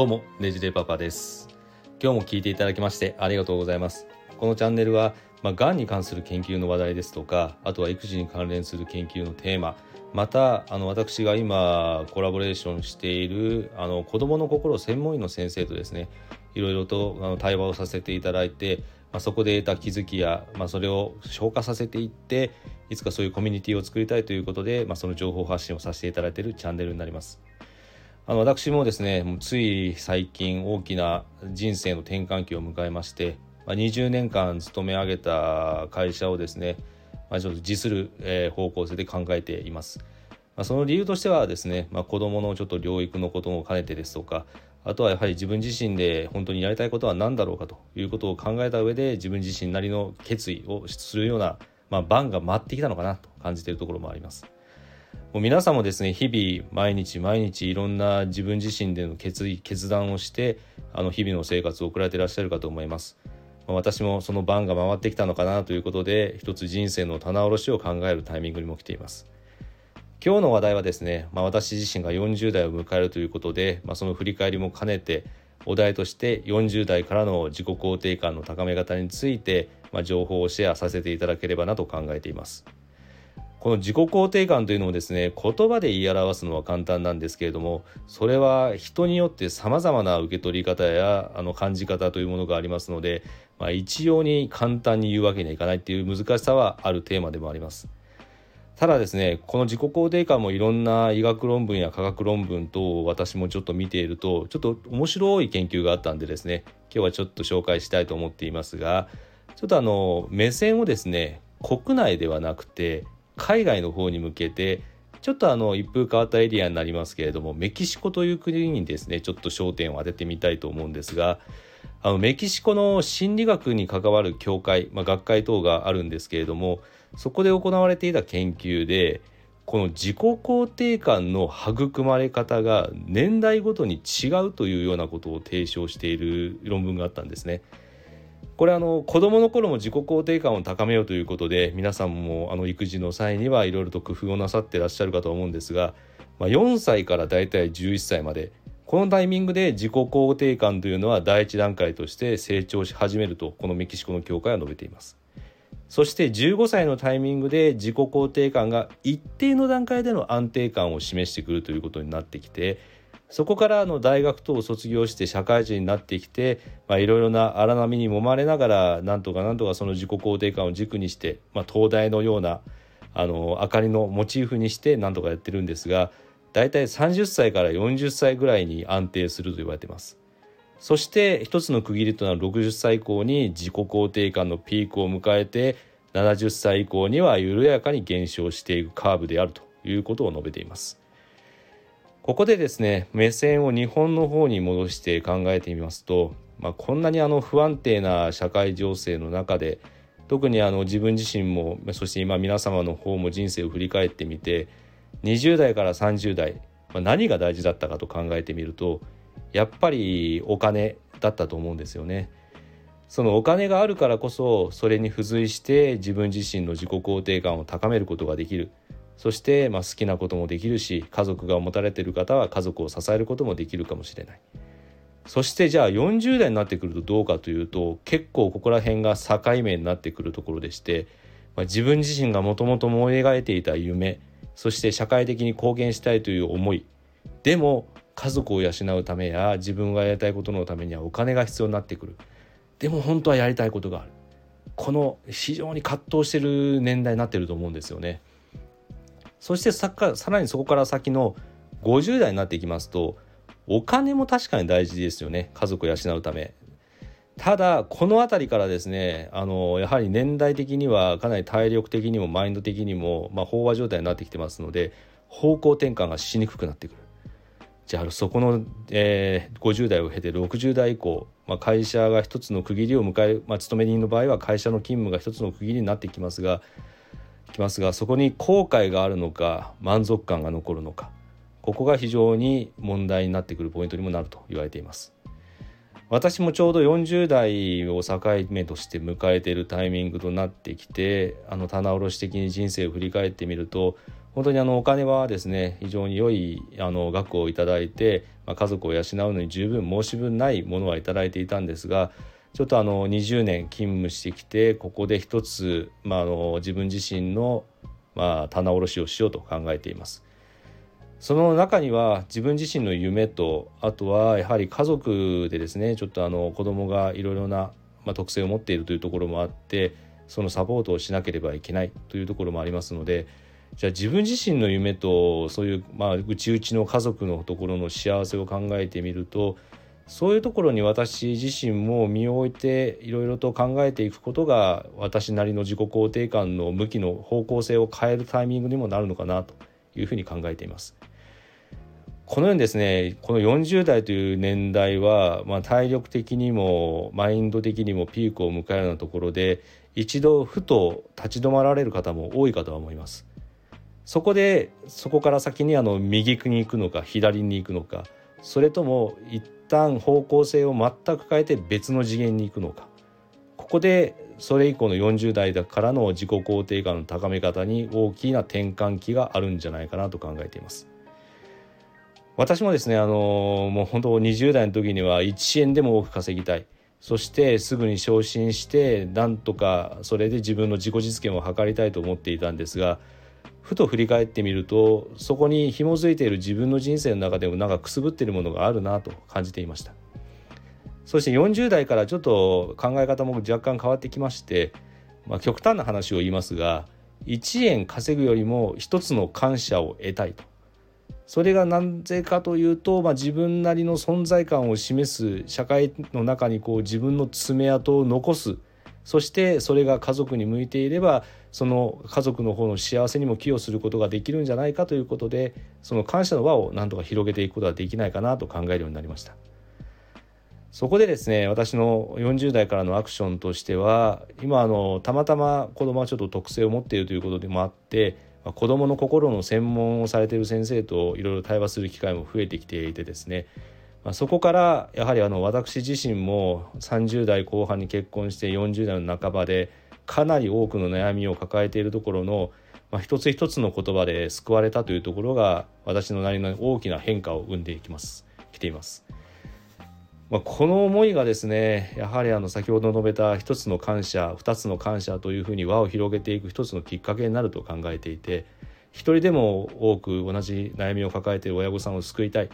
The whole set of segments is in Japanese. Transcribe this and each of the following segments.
どうもねじれパパです今日も聞いていただきましてありがとうございますこのチャンネルはまあ、がんに関する研究の話題ですとかあとは育児に関連する研究のテーマまたあの私が今コラボレーションしているあの子どもの心専門医の先生とですねいろいろとあの対話をさせていただいて、まあ、そこで得た気づきや、まあ、それを消化させていっていつかそういうコミュニティを作りたいということで、まあ、その情報発信をさせていただいているチャンネルになります。あの私もですねもうつい最近大きな人生の転換期を迎えましてまあ、20年間勤め上げた会社をですね、まあ、ちょっと辞する、え方向性で考えています。まあ、その理由としてはですね、まあ、子どものちょっと療育のことも兼ねてですとかあとはやはり自分自身で本当にやりたいことは何だろうかということを考えた上で自分自身なりの決意をするような、まあ、番が回ってきたのかなと感じているところもあります。もう皆さんもですね日々毎日毎日いろんな自分自身での決意決断をしてあの日々の生活を送られていらっしゃるかと思います。私もその番が回ってきたのかなということで一つ人生の棚卸しを考えるタイミングにも来ています今日の話題はですね、まあ、私自身が40代を迎えるということで、まあ、その振り返りも兼ねてお題として40代からの自己肯定感の高め方について、まあ、情報をシェアさせていただければなと考えていますこの自己肯定感というのもですね言葉で言い表すのは簡単なんですけれどもそれは人によってさまざまな受け取り方やあの感じ方というものがありますので、まあ、一様に簡単に言うわけにはいかないっていう難しさはあるテーマでもあります。ただですねこの自己肯定感もいろんな医学論文や科学論文と私もちょっと見ているとちょっと面白い研究があったんでですね今日はちょっと紹介したいと思っていますがちょっとあの目線をですね国内ではなくて海外の方に向けてちょっとあの一風変わったエリアになりますけれどもメキシコという国にですねちょっと焦点を当ててみたいと思うんですがあのメキシコの心理学に関わる協会、まあ、学会等があるんですけれどもそこで行われていた研究でこの自己肯定感の育まれ方が年代ごとに違うというようなことを提唱している論文があったんですね。これあの子どもの頃も自己肯定感を高めようということで皆さんもあの育児の際にはいろいろと工夫をなさってらっしゃるかと思うんですが、まあ、4歳からだいたい11歳までこのタイミングで自己肯定感というのは第一段階として成長し始めるとこのメキシコの教会は述べています。そして15歳のタイミングで自己肯定感が一定の段階での安定感を示してくるということになってきてそこからの大学等を卒業して社会人になってきていろいろな荒波に揉まれながらなんとかなんとかその自己肯定感を軸にして、まあ、東大のようなあの明かりのモチーフにしてなんとかやってるんですが大体30歳から40歳ぐらいに安定すると言われてます。そして一つの区切りとなる60歳以降に自己肯定感のピークを迎えて70歳以降には緩やかに減少していくカーブであるということを述べています。ここでですね目線を日本の方に戻して考えてみますと、まあ、こんなにあの不安定な社会情勢の中で特にあの自分自身もそして今皆様の方も人生を振り返ってみて20代から30代、まあ、何が大事だったかと考えてみるとやっぱりお金だったと思うんですよね。そのお金があるからこそそれに付随して自分自身の自己肯定感を高めることができるそしてまあ好きなこともできるし家族が持たれている方は家族を支えることもできるかもしれない。そしてじゃあ40代になってくるとどうかというと結構ここら辺が境目になってくるところでして、まあ、自分自身がもともと思い描いていた夢そして社会的に貢献したいという思い。でも家族を養うためや自分がやりたいことのためにはお金が必要になってくる。でも本当はやりたいことがある。この非常に葛藤してる年代になってると思うんですよね。そしてさらにそこから先の50代になっていきますとお金も確かに大事ですよね。家族を養うため。ただこの辺りからですねあのやはり年代的にはかなり体力的にもマインド的にも、まあ、飽和状態になってきてますので方向転換がしにくくなってくる。じゃあそこの、えー、50代を経て60代以降、まあ、会社が一つの区切りを迎える、まあ、勤め人の場合は会社の勤務が一つの区切りになってきますがきますがそこに後悔があるのか満足感が残るのかここが非常に問題になってくるポイントにもなると言われています。私もちょうど40代を境目として迎えているタイミングとなってきてあの棚卸し的に人生を振り返ってみると本当にあのお金はですね非常に良いあの額をいただいて、まあ、家族を養うのに十分申し分ないものはいただいていたんですがちょっとあの20年勤務してきてここで一つ、まあ、あの自分自身の、まあ、棚卸しをしようと考えています。その中には自分自身の夢とあとはやはり家族でですねちょっとあの子供がいろいろな、まあ、特性を持っているというところもあってそのサポートをしなければいけないというところもありますのでじゃあ自分自身の夢とそういうまあ内々の家族のところの幸せを考えてみるとそういうところに私自身も身を置いていろいろと考えていくことが私なりの自己肯定感の向きの方向性を変えるタイミングにもなるのかなというふうに考えています。このようにですねこの40代という年代は、まあ、体力的にもマインド的にもピークを迎えるようなところで一度ふと立ち止まられる方も多いかとは思います。そこでそこから先にあの右に行くのか左に行くのかそれとも一旦方向性を全く変えて別の次元に行くのかここでそれ以降の40代だからの自己肯定感の高め方に大きな転換期があるんじゃないかなと考えています。私もですねあのもう本当20代の時には1円でも多く稼ぎたいそしてすぐに昇進してなんとかそれで自分の自己実現を図りたいと思っていたんですがふと振り返ってみるとそこに紐づいている自分の人生の中でもなんかくすぶっているものがあるなと感じていました。そして40代からちょっと考え方も若干変わってきまして、まあ、極端な話を言いますが1円稼ぐよりも一つの感謝を得たいと。それが何ぜかというと、まあ、自分なりの存在感を示す社会の中にこう自分の爪痕を残す。そしてそれが家族に向いていればその家族の方の幸せにも寄与することができるんじゃないかということでその感謝の輪をなんとか広げていくことができないかなと考えるようになりました。そこでですね私の40代からのアクションとしては今あのたまたま子供はちょっと特性を持っているということでもあって子供の心の専門をされている先生といろいろ対話する機会も増えてきていてですねまあ、そこからやはりあの私自身も30代後半に結婚して40代の半ばでかなり多くの悩みを抱えているところの、まあ、一つ一つの言葉で救われたというところが私のなりの大きな変化を生んでいきますきています。まあ、この思いがですねやはりあの先ほど述べた一つの感謝二つの感謝というふうに輪を広げていく一つのきっかけになると考えていて一人でも多く同じ悩みを抱えている親御さんを救いたい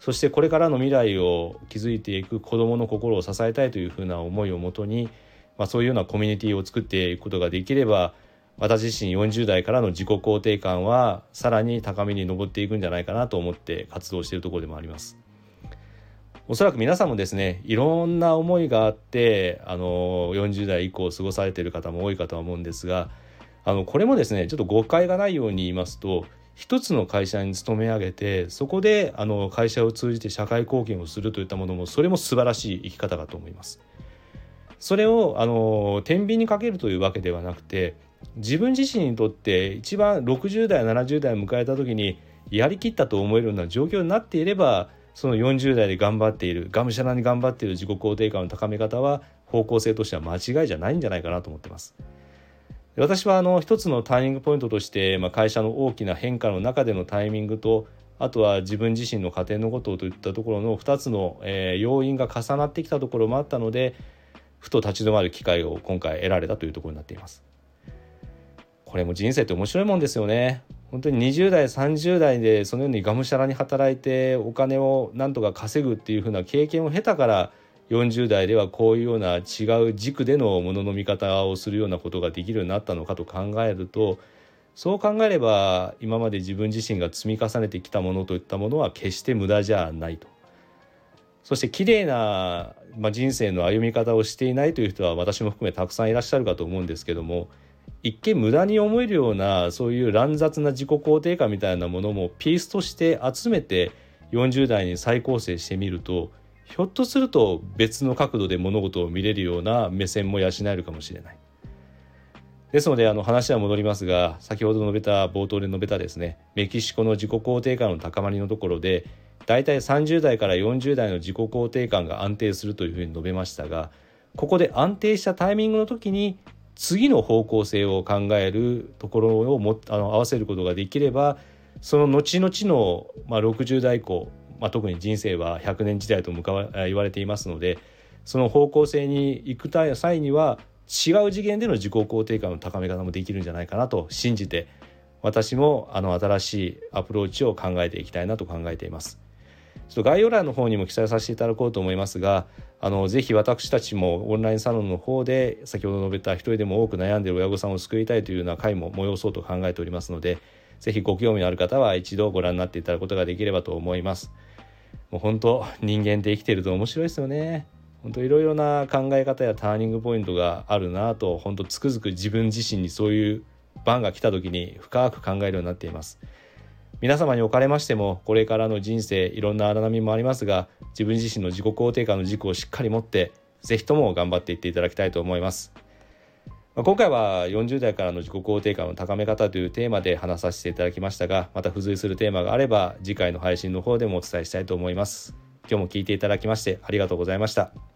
そしてこれからの未来を築いていく子どもの心を支えたいというふうな思いをもとに、まあ、そういうようなコミュニティを作っていくことができれば私自身40代からの自己肯定感はさらに高みに上っていくんじゃないかなと思って活動しているところでもあります。おそらく皆さんもですねいろんな思いがあってあの40代以降過ごされている方も多いかとは思うんですがあのこれもですねちょっと誤解がないように言いますと一つの会社に勤め上げてそこであの会社を通じて社会貢献をするといったものもそれも素晴らしい生き方かと思います。それをあの天秤にかけるというわけではなくて自分自身にとって一番60代70代を迎えた時にやりきったと思えるような状況になっていればその40代で頑張っているがむしゃらに頑張っている自己肯定感の高め方は方向性としては間違いじゃないんじゃないかなと思ってます。私はあの一つのターニングポイントとして、まあ、会社の大きな変化の中でのタイミングとあとは自分自身の家庭のことといったところの2つの、えー、要因が重なってきたところもあったのでふと立ち止まる機会を今回得られたというところになっています。これも人生って面白いもんですよね。本当に20代30代でそのようにがむしゃらに働いてお金をなんとか稼ぐっていう風な経験を経たから40代ではこういうような違う軸でのものの見方をするようなことができるようになったのかと考えるとそう考えれば今まで自分自身が積み重ねてきたものといったものは決して無駄じゃないと。そして綺麗な、まあ、人生の歩み方をしていないという人は私も含めたくさんいらっしゃるかと思うんですけども一見無駄に思えるようなそういう乱雑な自己肯定感みたいなものもピースとして集めて40代に再構成してみるとひょっとすると別の角度で物事を見れるような目線も養えるかもしれない。ですのであの話は戻りますが先ほど述べた冒頭で述べたですねメキシコの自己肯定感の高まりのところで大体30代から40代の自己肯定感が安定するというふうに述べましたがここで安定したタイミングの時に次の方向性を考えるところをもあの合わせることができればその後々の、まあ、60代以降、まあ、特に人生は100年時代と向かわ言われていますのでその方向性に行く際には違う次元での自己肯定感の高め方もできるんじゃないかなと信じて私もあの新しいアプローチを考えていきたいなと考えています。ちょっと概要欄の方にも記載させていただこうと思いますがあのぜひ私たちもオンラインサロンの方で先ほど述べた一人でも多く悩んでいる親御さんを救いたいというような会も催そうと考えておりますのでぜひご興味のある方は一度ご覧になっていただくことができればと思います。もう本当人間って生きてると面白いですよね。本当いろいろな考え方やターニングポイントがあるなと本当つくづく自分自身にそういう番が来た時に深く考えるようになっています皆様におかれましてもこれからの人生いろんな荒波もありますが自分自身の自己肯定感の軸をしっかり持って是非とも頑張っていっていただきたいと思います。ま今回は40代からの自己肯定感の高め方というテーマで話させていただきましたがまた付随するテーマがあれば次回の配信の方でもお伝えしたいと思います。今日も聞いていただきましてありがとうございました。